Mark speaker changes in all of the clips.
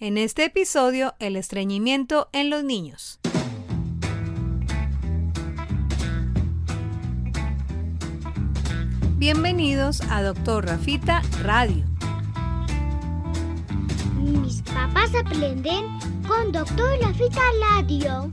Speaker 1: En este episodio, el estreñimiento en los niños. Bienvenidos a Doctor Rafita Radio.
Speaker 2: Mis papás aprenden con Doctor Rafita Radio.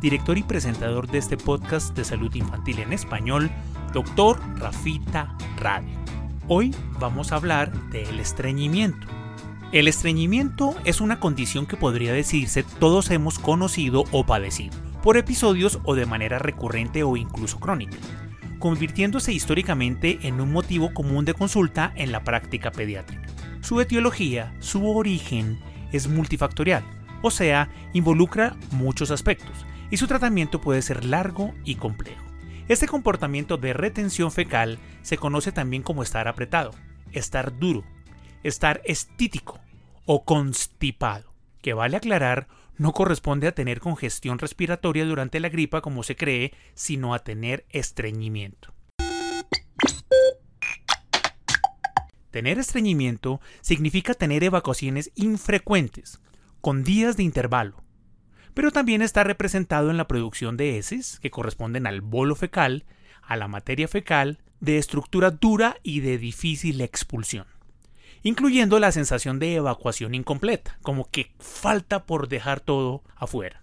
Speaker 3: director y presentador de este podcast de salud infantil en español, Dr. Rafita Radio. Hoy vamos a hablar del estreñimiento. El estreñimiento es una condición que podría decirse todos hemos conocido o padecido, por episodios o de manera recurrente o incluso crónica, convirtiéndose históricamente en un motivo común de consulta en la práctica pediátrica. Su etiología, su origen, es multifactorial, o sea, involucra muchos aspectos, y su tratamiento puede ser largo y complejo. Este comportamiento de retención fecal se conoce también como estar apretado, estar duro, estar estítico o constipado, que vale aclarar no corresponde a tener congestión respiratoria durante la gripa como se cree, sino a tener estreñimiento. Tener estreñimiento significa tener evacuaciones infrecuentes, con días de intervalo, pero también está representado en la producción de heces, que corresponden al bolo fecal, a la materia fecal, de estructura dura y de difícil expulsión, incluyendo la sensación de evacuación incompleta, como que falta por dejar todo afuera.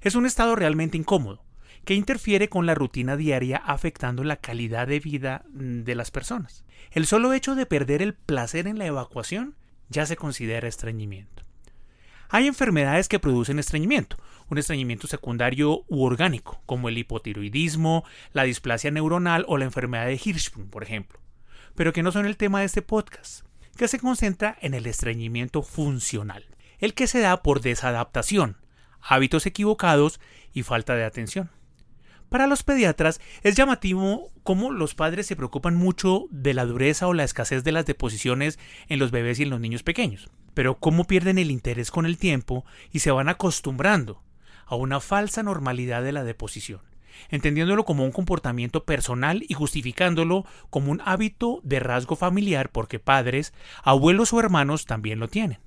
Speaker 3: Es un estado realmente incómodo, que interfiere con la rutina diaria afectando la calidad de vida de las personas. El solo hecho de perder el placer en la evacuación ya se considera estreñimiento. Hay enfermedades que producen estreñimiento, un estreñimiento secundario u orgánico, como el hipotiroidismo, la displasia neuronal o la enfermedad de Hirschsprung, por ejemplo, pero que no son el tema de este podcast, que se concentra en el estreñimiento funcional, el que se da por desadaptación, hábitos equivocados y falta de atención. Para los pediatras es llamativo cómo los padres se preocupan mucho de la dureza o la escasez de las deposiciones en los bebés y en los niños pequeños, pero cómo pierden el interés con el tiempo y se van acostumbrando a una falsa normalidad de la deposición, entendiéndolo como un comportamiento personal y justificándolo como un hábito de rasgo familiar porque padres, abuelos o hermanos también lo tienen.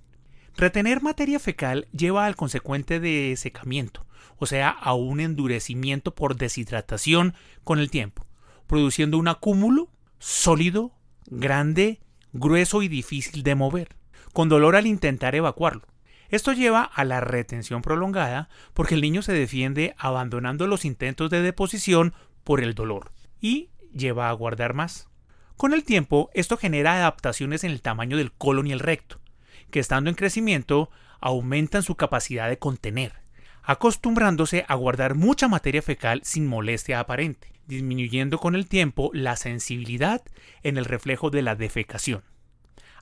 Speaker 3: Retener materia fecal lleva al consecuente desecamiento, o sea, a un endurecimiento por deshidratación con el tiempo, produciendo un acúmulo sólido, grande, grueso y difícil de mover, con dolor al intentar evacuarlo. Esto lleva a la retención prolongada porque el niño se defiende abandonando los intentos de deposición por el dolor y lleva a guardar más. Con el tiempo, esto genera adaptaciones en el tamaño del colon y el recto, que estando en crecimiento aumentan su capacidad de contener, acostumbrándose a guardar mucha materia fecal sin molestia aparente, disminuyendo con el tiempo la sensibilidad en el reflejo de la defecación.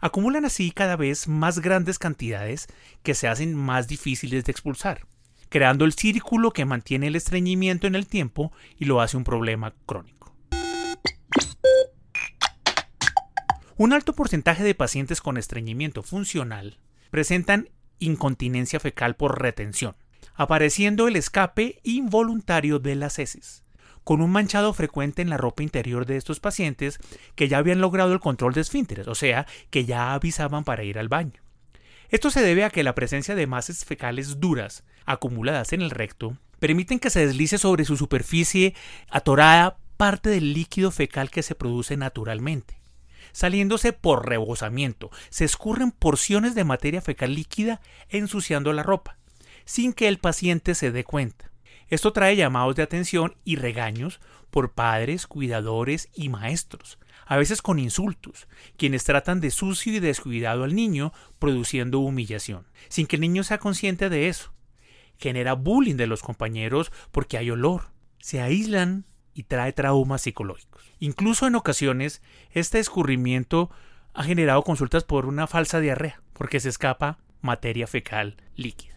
Speaker 3: Acumulan así cada vez más grandes cantidades que se hacen más difíciles de expulsar, creando el círculo que mantiene el estreñimiento en el tiempo y lo hace un problema crónico. Un alto porcentaje de pacientes con estreñimiento funcional presentan incontinencia fecal por retención, apareciendo el escape involuntario de las heces, con un manchado frecuente en la ropa interior de estos pacientes que ya habían logrado el control de esfínteres, o sea, que ya avisaban para ir al baño. Esto se debe a que la presencia de masas fecales duras, acumuladas en el recto, permiten que se deslice sobre su superficie atorada parte del líquido fecal que se produce naturalmente. Saliéndose por rebosamiento, se escurren porciones de materia fecal líquida ensuciando la ropa, sin que el paciente se dé cuenta. Esto trae llamados de atención y regaños por padres, cuidadores y maestros, a veces con insultos, quienes tratan de sucio y descuidado al niño, produciendo humillación, sin que el niño sea consciente de eso. Genera bullying de los compañeros porque hay olor. Se aíslan y trae traumas psicológicos. Incluso en ocasiones, este escurrimiento ha generado consultas por una falsa diarrea, porque se escapa materia fecal líquida.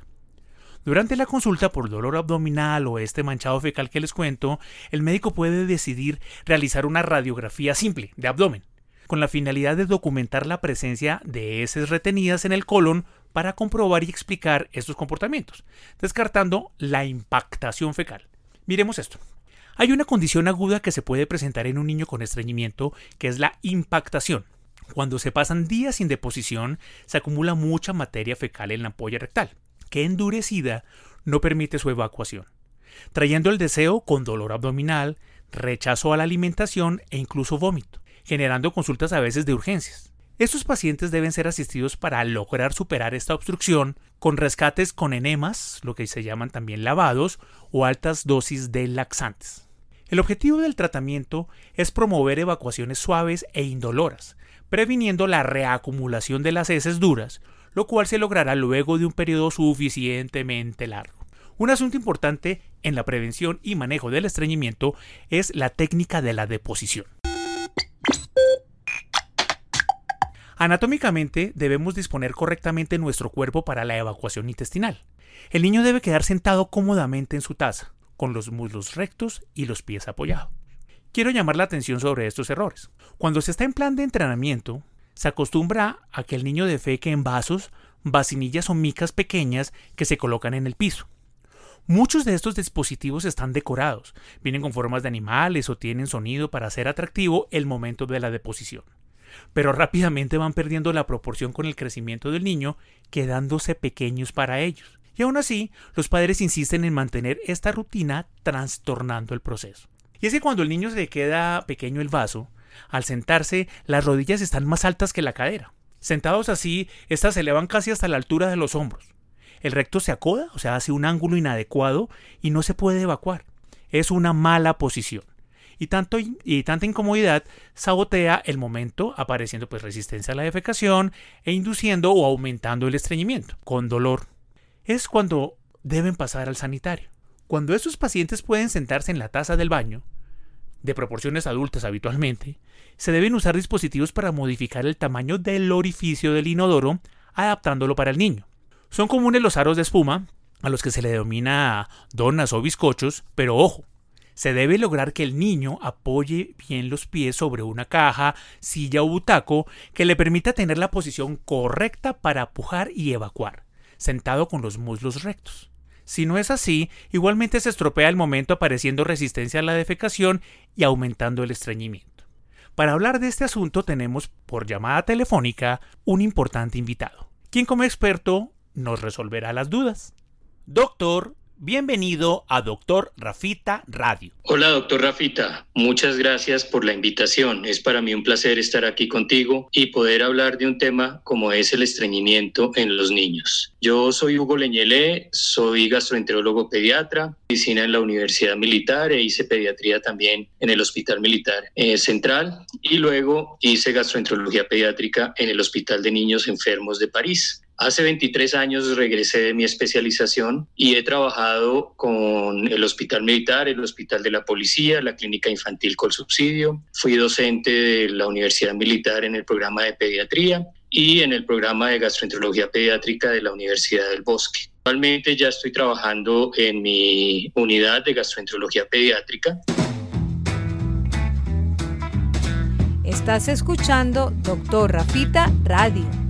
Speaker 3: Durante la consulta por dolor abdominal o este manchado fecal que les cuento, el médico puede decidir realizar una radiografía simple de abdomen, con la finalidad de documentar la presencia de heces retenidas en el colon para comprobar y explicar estos comportamientos, descartando la impactación fecal. Miremos esto. Hay una condición aguda que se puede presentar en un niño con estreñimiento, que es la impactación. Cuando se pasan días sin deposición, se acumula mucha materia fecal en la ampolla rectal que endurecida no permite su evacuación, trayendo el deseo con dolor abdominal, rechazo a la alimentación e incluso vómito, generando consultas a veces de urgencias. Estos pacientes deben ser asistidos para lograr superar esta obstrucción con rescates con enemas, lo que se llaman también lavados, o altas dosis de laxantes. El objetivo del tratamiento es promover evacuaciones suaves e indoloras, previniendo la reacumulación de las heces duras, lo cual se logrará luego de un periodo suficientemente largo. Un asunto importante en la prevención y manejo del estreñimiento es la técnica de la deposición. Anatómicamente debemos disponer correctamente nuestro cuerpo para la evacuación intestinal. El niño debe quedar sentado cómodamente en su taza, con los muslos rectos y los pies apoyados. Quiero llamar la atención sobre estos errores. Cuando se está en plan de entrenamiento, se acostumbra a que el niño defeque en vasos, vacinillas o micas pequeñas que se colocan en el piso. Muchos de estos dispositivos están decorados, vienen con formas de animales o tienen sonido para hacer atractivo el momento de la deposición. Pero rápidamente van perdiendo la proporción con el crecimiento del niño, quedándose pequeños para ellos. Y aún así, los padres insisten en mantener esta rutina trastornando el proceso. Y es que cuando el niño se queda pequeño el vaso, al sentarse, las rodillas están más altas que la cadera. Sentados así, estas se elevan casi hasta la altura de los hombros. El recto se acoda, o sea, hace un ángulo inadecuado y no se puede evacuar. Es una mala posición. Y, tanto, y tanta incomodidad sabotea el momento, apareciendo pues resistencia a la defecación e induciendo o aumentando el estreñimiento, con dolor. Es cuando deben pasar al sanitario. Cuando estos pacientes pueden sentarse en la taza del baño, de proporciones adultas habitualmente, se deben usar dispositivos para modificar el tamaño del orificio del inodoro, adaptándolo para el niño. Son comunes los aros de espuma, a los que se le denomina donas o bizcochos, pero ojo, se debe lograr que el niño apoye bien los pies sobre una caja, silla o butaco que le permita tener la posición correcta para pujar y evacuar, sentado con los muslos rectos. Si no es así, igualmente se estropea el momento apareciendo resistencia a la defecación y aumentando el estreñimiento. Para hablar de este asunto tenemos por llamada telefónica un importante invitado, quien como experto nos resolverá las dudas. Doctor Bienvenido a Doctor Rafita Radio.
Speaker 4: Hola, doctor Rafita. Muchas gracias por la invitación. Es para mí un placer estar aquí contigo y poder hablar de un tema como es el estreñimiento en los niños. Yo soy Hugo Leñelé, soy gastroenterólogo pediatra, medicina en la Universidad Militar e hice pediatría también en el Hospital Militar eh, Central y luego hice gastroenterología pediátrica en el Hospital de Niños Enfermos de París. Hace 23 años regresé de mi especialización y he trabajado con el Hospital Militar, el Hospital de la Policía, la Clínica Infantil con Subsidio. Fui docente de la Universidad Militar en el programa de pediatría y en el programa de gastroenterología pediátrica de la Universidad del Bosque. Actualmente ya estoy trabajando en mi unidad de gastroenterología pediátrica.
Speaker 1: Estás escuchando Doctor Rafita Radio.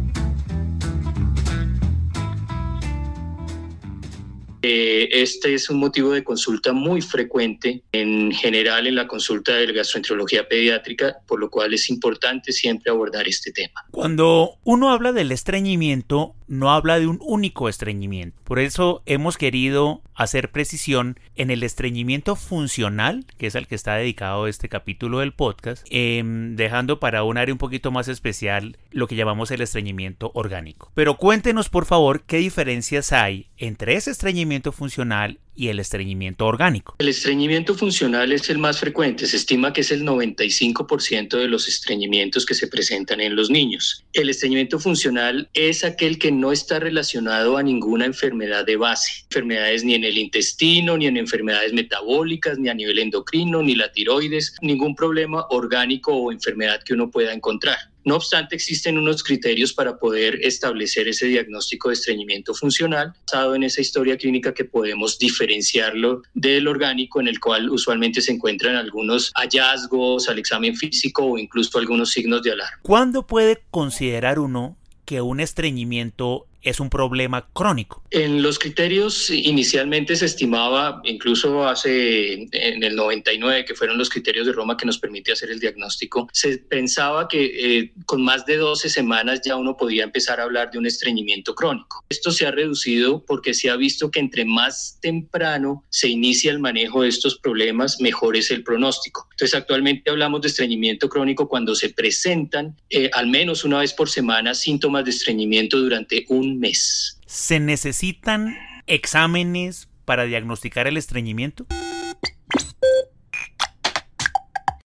Speaker 4: Eh, este es un motivo de consulta muy frecuente en general en la consulta de gastroenterología pediátrica, por lo cual es importante siempre abordar este tema.
Speaker 3: Cuando uno habla del estreñimiento, no habla de un único estreñimiento. Por eso hemos querido hacer precisión en el estreñimiento funcional, que es al que está dedicado este capítulo del podcast, em, dejando para un área un poquito más especial lo que llamamos el estreñimiento orgánico. Pero cuéntenos por favor qué diferencias hay entre ese estreñimiento funcional y el estreñimiento orgánico.
Speaker 4: El estreñimiento funcional es el más frecuente, se estima que es el 95% de los estreñimientos que se presentan en los niños. El estreñimiento funcional es aquel que no está relacionado a ninguna enfermedad de base, enfermedades ni en el intestino, ni en enfermedades metabólicas, ni a nivel endocrino, ni la tiroides, ningún problema orgánico o enfermedad que uno pueda encontrar. No obstante, existen unos criterios para poder establecer ese diagnóstico de estreñimiento funcional basado en esa historia clínica que podemos diferenciarlo del orgánico en el cual usualmente se encuentran algunos hallazgos al examen físico o incluso algunos signos de alarma.
Speaker 3: ¿Cuándo puede considerar uno que un estreñimiento es un problema crónico.
Speaker 4: En los criterios inicialmente se estimaba, incluso hace en el 99, que fueron los criterios de Roma que nos permite hacer el diagnóstico, se pensaba que eh, con más de 12 semanas ya uno podía empezar a hablar de un estreñimiento crónico. Esto se ha reducido porque se ha visto que entre más temprano se inicia el manejo de estos problemas, mejor es el pronóstico. Entonces actualmente hablamos de estreñimiento crónico cuando se presentan eh, al menos una vez por semana síntomas de estreñimiento durante un mes.
Speaker 3: ¿Se necesitan exámenes para diagnosticar el estreñimiento?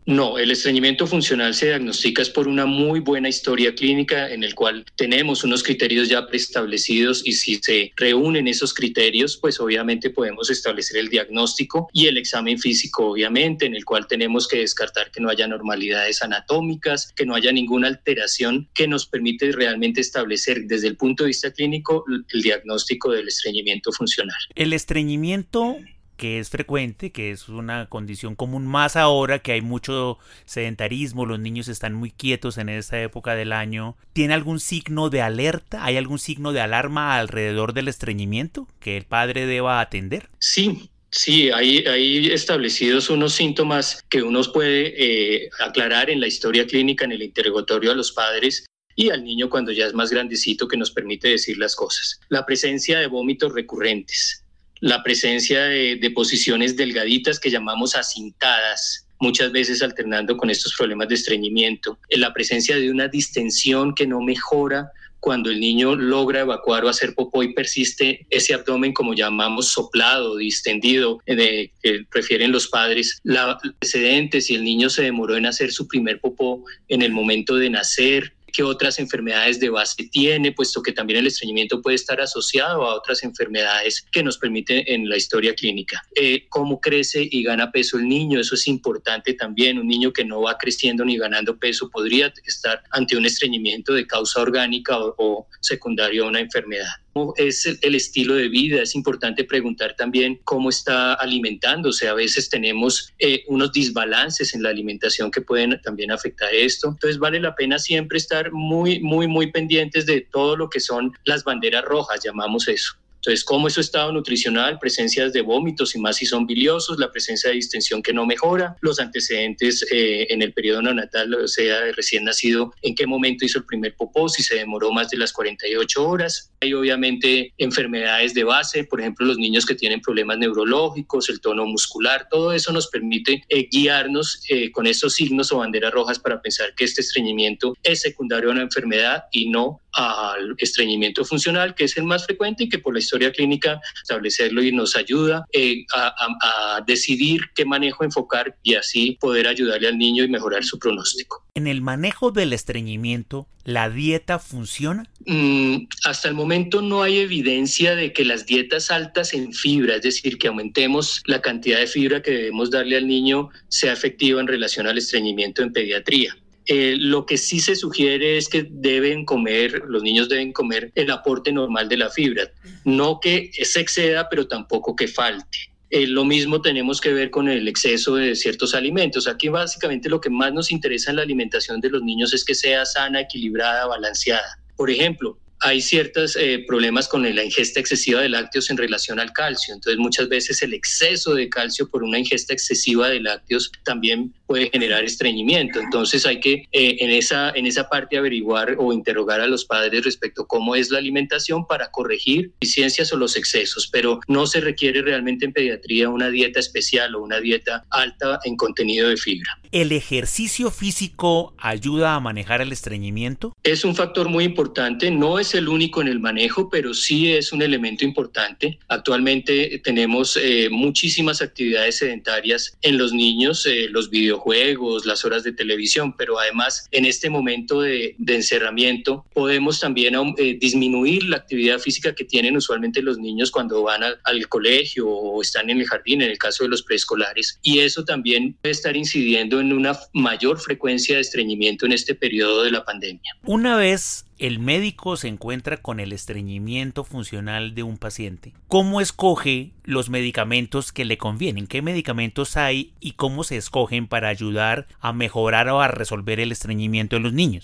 Speaker 4: No, el estreñimiento funcional se diagnostica es por una muy buena historia clínica en el cual tenemos unos criterios ya preestablecidos y si se reúnen esos criterios, pues obviamente podemos establecer el diagnóstico y el examen físico, obviamente, en el cual tenemos que descartar que no haya normalidades anatómicas, que no haya ninguna alteración que nos permite realmente establecer desde el punto de vista clínico el diagnóstico del estreñimiento funcional.
Speaker 3: El estreñimiento que es frecuente, que es una condición común más ahora que hay mucho sedentarismo, los niños están muy quietos en esta época del año. ¿Tiene algún signo de alerta? ¿Hay algún signo de alarma alrededor del estreñimiento que el padre deba atender?
Speaker 4: Sí, Sí, hay, establecidos unos síntomas que uno puede eh, aclarar en la historia clínica, en el interrogatorio a los padres y al niño cuando ya es más grandecito que nos permite decir las cosas. La presencia de vómitos recurrentes, la presencia de, posiciones delgaditas que llamamos acintadas, muchas veces alternando con estos problemas de estreñimiento, la presencia de una distensión que no mejora cuando el niño logra evacuar o hacer popó y persiste ese abdomen como llamamos soplado, distendido, de, que prefieren los padres, la precedente si el niño se demoró en hacer su primer popó en el momento de nacer, qué otras enfermedades de base tiene, puesto que también el estreñimiento puede estar asociado a otras enfermedades que nos permiten en la historia clínica. Eh, cómo crece y gana peso el niño, eso es importante también. Un niño que no va creciendo ni ganando peso podría estar ante un estreñimiento de causa orgánica o, o secundario a una enfermedad es el estilo de vida. Es importante preguntar también cómo está alimentándose. A veces tenemos eh, unos desbalances en la alimentación que pueden también afectar esto. Entonces vale la pena siempre estar muy, muy, muy pendientes de todo lo que son las banderas rojas, llamamos eso. Entonces, ¿cómo es su estado nutricional? Presencias de vómitos y más si son biliosos, la presencia de distensión que no mejora, los antecedentes eh, en el periodo neonatal, o sea, recién nacido, en qué momento hizo el primer popó, si se demoró más de las 48 horas. Hay obviamente enfermedades de base, por ejemplo, los niños que tienen problemas neurológicos, el tono muscular, todo eso nos permite eh, guiarnos eh, con estos signos o banderas rojas para pensar que este estreñimiento es secundario a una enfermedad y no al estreñimiento funcional, que es el más frecuente y que por la historia clínica establecerlo y nos ayuda eh, a, decidir qué manejo enfocar y así poder ayudarle al niño y mejorar su pronóstico.
Speaker 3: En el manejo del estreñimiento, ¿la dieta funciona?
Speaker 4: Mm, hasta el momento no hay evidencia de que las dietas altas en fibra, es decir, que aumentemos la cantidad de fibra que debemos darle al niño, sea efectiva en relación al estreñimiento en pediatría. Eh, lo que sí se sugiere es que deben comer, los niños deben comer el aporte normal de la fibra, no que se exceda, pero tampoco que falte. Eh, lo mismo tenemos que ver con el exceso de ciertos alimentos. Aquí básicamente lo que más nos interesa en la alimentación de los niños es que sea sana, equilibrada, balanceada. Por ejemplo, hay ciertos eh, problemas con la ingesta excesiva de lácteos en relación al calcio. Entonces, muchas veces el exceso de calcio por una ingesta excesiva de lácteos también puede generar estreñimiento. Entonces, hay que eh, en, esa, en esa parte averiguar o interrogar a los padres respecto a cómo es la alimentación para corregir deficiencias o los excesos. Pero no se requiere realmente en pediatría una dieta especial o una dieta alta en contenido de fibra.
Speaker 3: ¿El ejercicio físico ayuda a manejar el estreñimiento?
Speaker 4: Es un factor muy importante. No es es el único en el manejo, pero sí es un elemento importante. Actualmente tenemos eh, muchísimas actividades sedentarias en los niños, eh, los videojuegos, las horas de televisión, pero además en este momento de, encerramiento podemos también eh, disminuir la actividad física que tienen usualmente los niños cuando van al colegio o están en el jardín, en el caso de los preescolares. Y eso también puede estar incidiendo en una mayor frecuencia de estreñimiento en este periodo de la pandemia.
Speaker 3: Una vez el médico se encuentra con el estreñimiento funcional de un paciente, ¿cómo escoge los medicamentos que le convienen? ¿Qué medicamentos hay y cómo se escogen para ayudar a mejorar o a resolver el estreñimiento en los niños?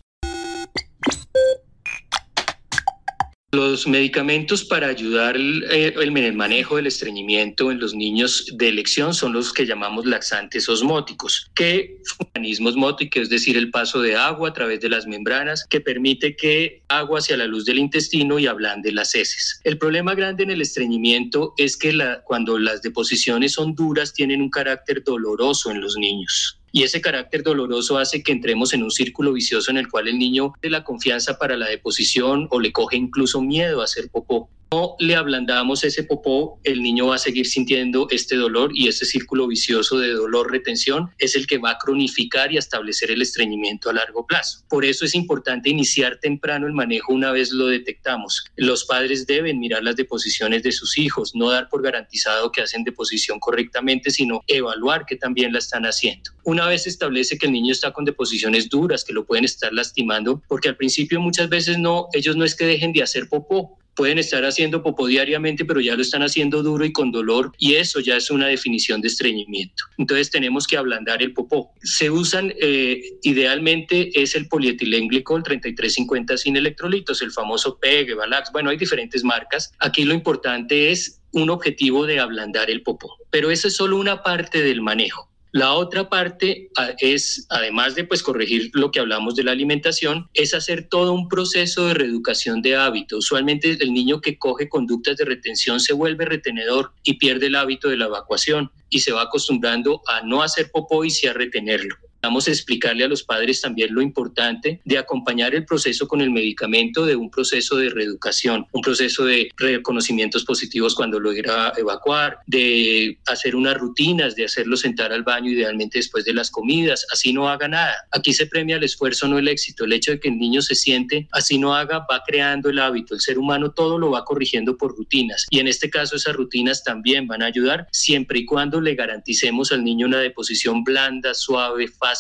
Speaker 4: Los medicamentos para ayudar eh, el, manejo del estreñimiento en los niños de elección son los que llamamos laxantes osmóticos, que mecanismo osmótico, es decir, el paso de agua a través de las membranas, que permite que agua hacia la luz del intestino y ablande las heces. El problema grande en el estreñimiento es que cuando las deposiciones son duras tienen un carácter doloroso en los niños y ese carácter doloroso hace que entremos en un círculo vicioso en el cual el niño de la confianza para la deposición o le coge incluso miedo a hacer popó no le ablandamos ese popó, el niño va a seguir sintiendo este dolor y ese círculo vicioso de dolor-retención es el que va a cronificar y establecer el estreñimiento a largo plazo. Por eso es importante iniciar temprano el manejo una vez lo detectamos. Los padres deben mirar las deposiciones de sus hijos, no dar por garantizado que hacen deposición correctamente, sino evaluar que también la están haciendo. Una vez establece que el niño está con deposiciones duras, que lo pueden estar lastimando, porque al principio muchas veces no, ellos no es que dejen de hacer popó, pueden estar haciendo popó diariamente, pero ya lo están haciendo duro y con dolor y eso ya es una definición de estreñimiento. Entonces tenemos que ablandar el popó. Se usan, eh, idealmente es el polietilenglicol 3350 sin electrolitos, el famoso PEG, Valax, bueno, hay diferentes marcas. Aquí lo importante es un objetivo de ablandar el popó, pero eso es solo una parte del manejo. La otra parte ah, es, además de pues corregir lo que hablamos de la alimentación, es hacer todo un proceso de reeducación de hábito. Usualmente el niño que coge conductas de retención se vuelve retenedor y pierde el hábito de la evacuación y se va acostumbrando a no hacer popó y sí a retenerlo. Vamos a explicarle a los padres también lo importante de acompañar el proceso con el medicamento de un proceso de reeducación, un proceso de reconocimientos positivos cuando logra evacuar, de hacer unas rutinas, de hacerlo sentar al baño idealmente después de las comidas, así no haga nada. Aquí se premia el esfuerzo, no el éxito. El hecho de que el niño se siente, así no haga, va creando el hábito. El ser humano todo lo va corrigiendo por rutinas y en este caso esas rutinas también van a ayudar siempre y cuando le garanticemos al niño una deposición blanda, suave, fácil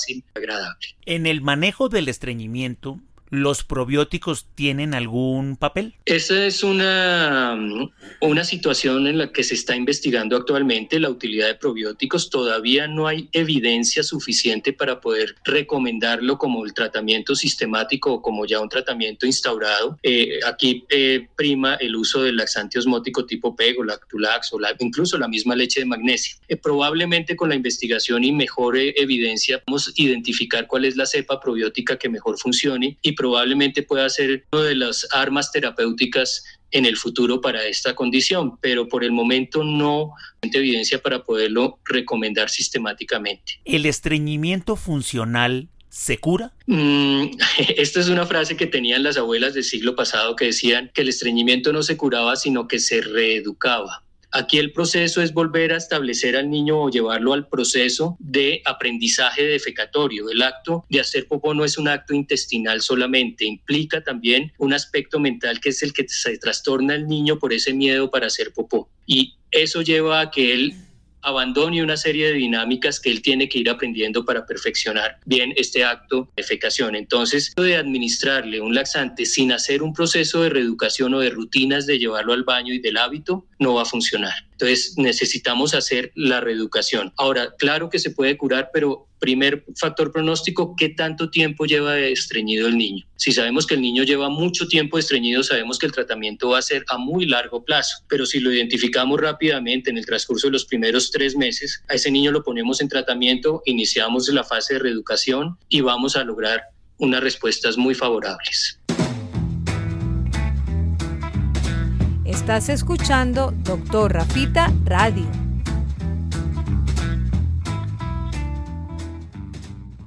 Speaker 3: En el manejo del estreñimiento, ¿los probióticos tienen algún papel?
Speaker 4: Esa es una, una situación en la que se está investigando actualmente la utilidad de probióticos. Todavía no hay evidencia suficiente para poder recomendarlo como el tratamiento sistemático o como ya un tratamiento instaurado. Eh, aquí eh, prima el uso del laxante osmótico tipo PEG Lactulax o incluso la misma leche de magnesio. Eh, probablemente con la investigación y mejor evidencia vamos a identificar cuál es la cepa probiótica que mejor funcione y probablemente pueda ser una de las armas terapéuticas en el futuro para esta condición, pero por el momento no hay evidencia para poderlo recomendar sistemáticamente.
Speaker 3: ¿El estreñimiento funcional se cura?
Speaker 4: Mm, esta es una frase que tenían las abuelas del siglo pasado que decían que el estreñimiento no se curaba, sino que se reeducaba. Aquí el proceso es volver a establecer al niño o llevarlo al proceso de aprendizaje defecatorio. El acto de hacer popó no es un acto intestinal solamente, implica también un aspecto mental que es el que se trastorna al niño por ese miedo para hacer popó. Y eso lleva a que él abandone una serie de dinámicas que él tiene que ir aprendiendo para perfeccionar bien este acto de fecación. Entonces, de administrarle un laxante sin hacer un proceso de reeducación o de rutinas de llevarlo al baño y del hábito, no va a funcionar. Entonces necesitamos hacer la reeducación. Ahora, claro que se puede curar, pero primer factor pronóstico, ¿qué tanto tiempo lleva estreñido el niño? Si sabemos que el niño lleva mucho tiempo estreñido, sabemos que el tratamiento va a ser a muy largo plazo, pero si lo identificamos rápidamente en el transcurso de los primeros tres meses, a ese niño lo ponemos en tratamiento, iniciamos la fase de reeducación y vamos a lograr unas respuestas muy favorables.
Speaker 1: Estás escuchando Doctor Rafita Radio.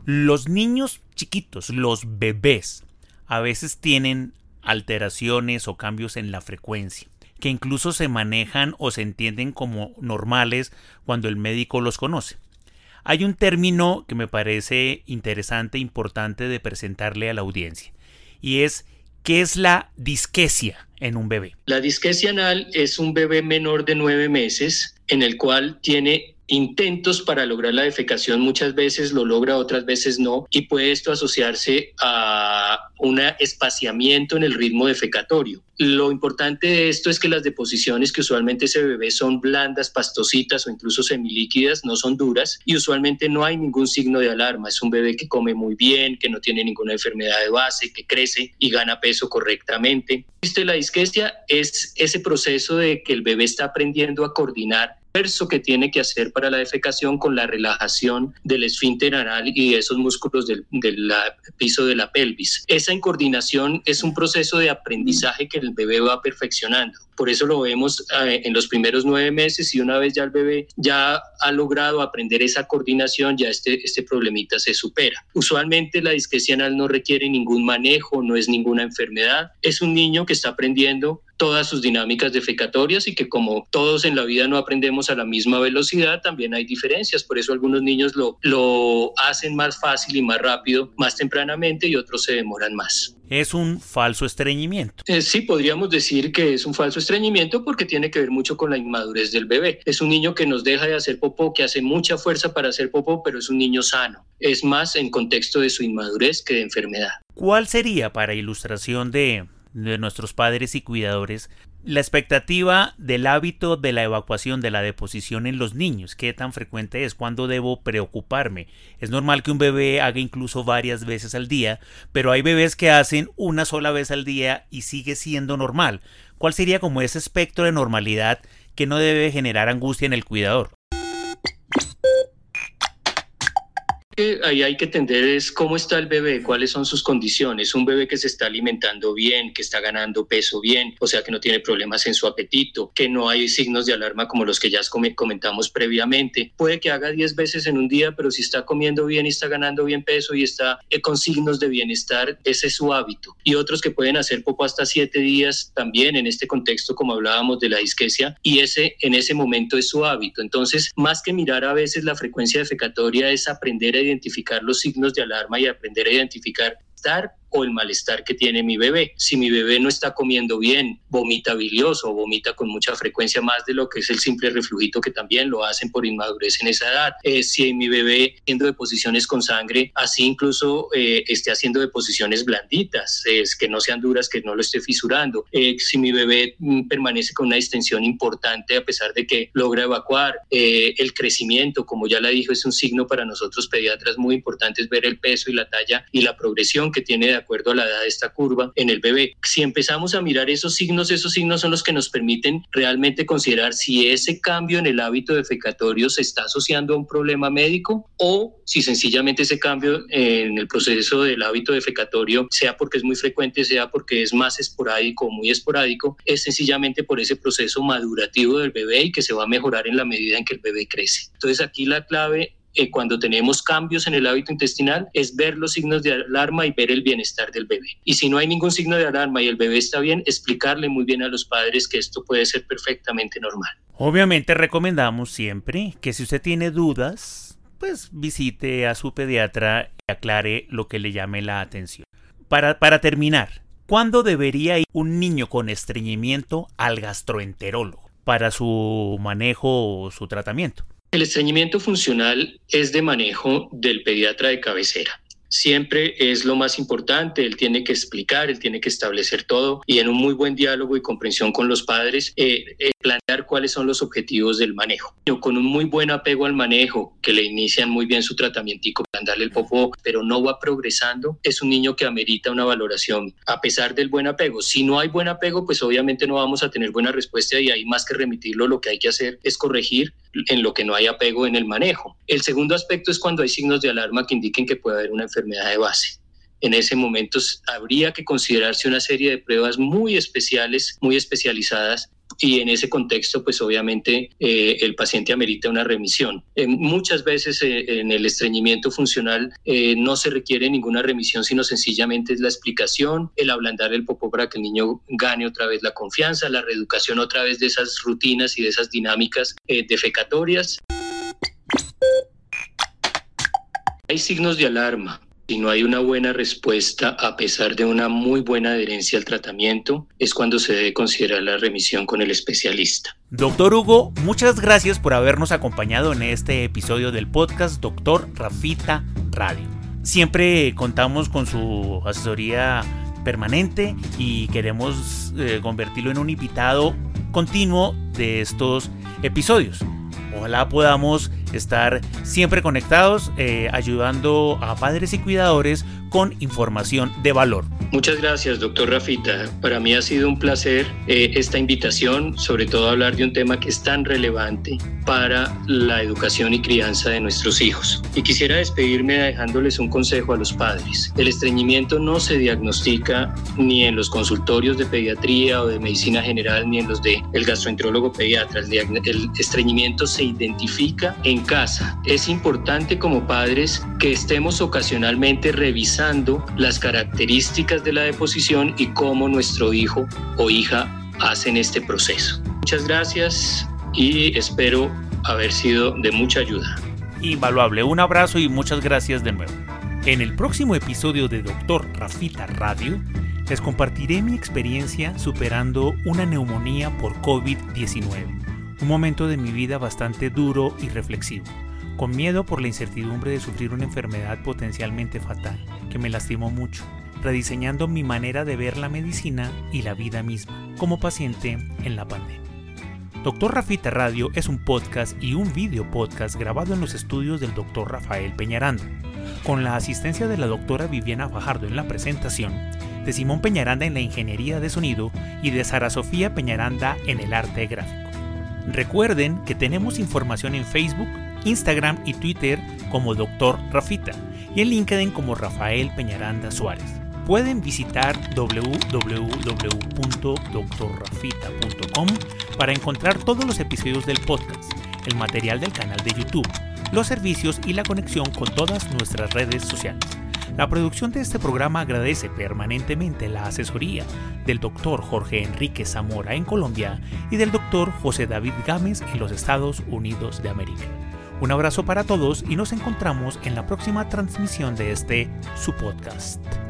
Speaker 3: Los niños chiquitos, los bebés, a veces tienen alteraciones o cambios en la frecuencia, que incluso se manejan o se entienden como normales cuando el médico los conoce. Hay un término que me parece interesante e importante de presentarle a la audiencia, y es ¿qué es la disquesia en un bebé?
Speaker 4: La disquesia anal es un bebé menor de nueve meses en el cual tiene intentos para lograr la defecación, muchas veces lo logra, otras veces no, y puede esto asociarse a un espaciamiento en el ritmo defecatorio. Lo importante de esto es que las deposiciones que usualmente ese bebé son blandas, pastositas o incluso semilíquidas, no son duras y usualmente no hay ningún signo de alarma. Es un bebé que come muy bien, que no tiene ninguna enfermedad de base, que crece y gana peso correctamente. La disquesia es ese proceso de que el bebé está aprendiendo a coordinar que tiene que hacer para la defecación con la relajación del esfínter anal y de esos músculos del, piso de la pelvis. Esa incoordinación es un proceso de aprendizaje que el bebé va perfeccionando. Por eso lo vemos eh, en los primeros nueve meses y una vez ya el bebé ya ha logrado aprender esa coordinación, ya este, este problemita se supera. Usualmente la disquesia anal no requiere ningún manejo, no es ninguna enfermedad. Es un niño que está aprendiendo todas sus dinámicas defecatorias y que como todos en la vida no aprendemos a la misma velocidad, también hay diferencias. Por eso algunos niños lo, lo hacen más fácil y más rápido, más tempranamente y otros se demoran más.
Speaker 3: Es un falso estreñimiento.
Speaker 4: Eh, sí, podríamos decir que es un falso estreñimiento porque tiene que ver mucho con la inmadurez del bebé. Es un niño que nos deja de hacer popó, que hace mucha fuerza para hacer popó, pero es un niño sano. Es más en contexto de su inmadurez que de enfermedad.
Speaker 3: ¿Cuál sería, para ilustración de de nuestros padres y cuidadores, la expectativa del hábito de la evacuación de la deposición en los niños, qué tan frecuente es, cuándo debo preocuparme. Es normal que un bebé haga incluso varias veces al día, pero hay bebés que hacen una sola vez al día y sigue siendo normal. ¿Cuál sería como ese espectro de normalidad que no debe generar angustia en el cuidador?
Speaker 4: Ahí hay que entender es cómo está el bebé, cuáles son sus condiciones. Un bebé que se está alimentando bien, que está ganando peso bien, o sea que no tiene problemas en su apetito, que no hay signos de alarma como los que ya comentamos previamente. Puede que haga 10 veces en un día, pero si está comiendo bien y está ganando bien peso y está eh, con signos de bienestar, ese es su hábito. Y otros que pueden hacer poco hasta 7 días también en este contexto, como hablábamos de la disquesia, y ese en ese momento es su hábito. Entonces, más que mirar a veces la frecuencia defecatoria, es aprender a identificar los signos de alarma y aprender a identificar estar o el malestar que tiene mi bebé. Si mi bebé no está comiendo bien, vomita bilioso vomita con mucha frecuencia más de lo que es el simple reflujito que también lo hacen por inmadurez en esa edad. Eh, si mi bebé haciendo deposiciones con sangre, así incluso eh, esté haciendo deposiciones blanditas, es que no sean duras, que no lo esté fisurando. Eh, si mi bebé mm, permanece con una distensión importante a pesar de que logra evacuar, el crecimiento, como ya la dijo, es un signo para nosotros pediatras muy importante, es ver el peso y la talla y la progresión que tiene acuerdo a la edad de esta curva en el bebé. Si empezamos a mirar esos signos, esos signos son los que nos permiten realmente considerar si ese cambio en el hábito defecatorio se está asociando a un problema médico o si sencillamente ese cambio en el proceso del hábito defecatorio, sea porque es muy frecuente, sea porque es más esporádico o muy esporádico, es sencillamente por ese proceso madurativo del bebé y que se va a mejorar en la medida en que el bebé crece. Entonces aquí la clave eh, cuando tenemos cambios en el hábito intestinal es ver los signos de alarma y ver el bienestar del bebé. Y si no hay ningún signo de alarma y el bebé está bien, explicarle muy bien a los padres que esto puede ser perfectamente normal.
Speaker 3: Obviamente recomendamos siempre que si usted tiene dudas, pues visite a su pediatra y aclare lo que le llame la atención. Para, para terminar, ¿cuándo debería ir un niño con estreñimiento al gastroenterólogo para su manejo o su tratamiento?
Speaker 4: El estreñimiento funcional es de manejo del pediatra de cabecera siempre es lo más importante. Él tiene que explicar, él tiene que establecer todo y en un muy buen diálogo y comprensión con los padres, eh, eh, plantear cuáles son los objetivos del manejo. Con un muy buen apego al manejo, que le inician muy bien su tratamiento y darle el popó, pero no va progresando, es un niño que amerita una valoración a pesar del buen apego. Si no hay buen apego, pues obviamente no vamos a tener buena respuesta y ahí más que remitirlo, lo que hay que hacer es corregir en lo que no hay apego en el manejo. El segundo aspecto es cuando hay signos de alarma que indiquen que puede haber una enfermedad de base. En ese momento habría que considerarse una serie de pruebas muy especiales, muy especializadas y en ese contexto, pues obviamente eh, el paciente amerita una remisión. muchas veces en el estreñimiento funcional no se requiere ninguna remisión, sino sencillamente es la explicación, el ablandar el popó para que el niño gane otra vez la confianza, la reeducación otra vez de esas rutinas y de esas dinámicas defecatorias. Hay signos de alarma. Si no hay una buena respuesta a pesar de una muy buena adherencia al tratamiento, es cuando se debe considerar la remisión con el especialista.
Speaker 3: Doctor Hugo, muchas gracias por habernos acompañado en este episodio del podcast Doctor Rafita Radio. Siempre contamos con su asesoría permanente y queremos eh, convertirlo en un invitado continuo de estos episodios. Ojalá podamos estar siempre conectados, eh, ayudando a padres y cuidadores con información de valor.
Speaker 4: Muchas gracias, doctor Rafita. Para mí ha sido un placer eh, esta invitación, sobre todo hablar de un tema que es tan relevante para la educación y crianza de nuestros hijos. Y quisiera despedirme dejándoles un consejo a los padres. El estreñimiento no se diagnostica ni en los consultorios de pediatría o de medicina general, ni en los de el gastroenterólogo pediatra. El, estreñimiento se identifica en casa. Es importante como padres que estemos ocasionalmente revisando las características de la deposición y cómo nuestro hijo o hija hacen este proceso. Muchas gracias y espero haber sido de mucha ayuda.
Speaker 3: Invaluable, un abrazo y muchas gracias de nuevo. En el próximo episodio de Doctor Rafita Radio, les compartiré mi experiencia superando una neumonía por COVID-19, un momento de mi vida bastante duro y reflexivo, con miedo por la incertidumbre de sufrir una enfermedad potencialmente fatal, que me lastimó mucho, rediseñando mi manera de ver la medicina y la vida misma como paciente en la pandemia. Doctor Rafita Radio es un podcast y un video podcast grabado en los estudios del Dr. Rafael Peñaranda, con la asistencia de la doctora Viviana Fajardo en la presentación, de Simón Peñaranda en la ingeniería de sonido y de Sara Sofía Peñaranda en el arte gráfico. Recuerden que tenemos información en Facebook, Instagram y Twitter como Dr. Rafita y en LinkedIn como Rafael Peñaranda Suárez pueden visitar www.doctorrafita.com para encontrar todos los episodios del podcast, el material del canal de YouTube, los servicios y la conexión con todas nuestras redes sociales. La producción de este programa agradece permanentemente la asesoría del doctor Jorge Enrique Zamora en Colombia y del doctor José David Gámez en los Estados Unidos de América. Un abrazo para todos y nos encontramos en la próxima transmisión de este su podcast.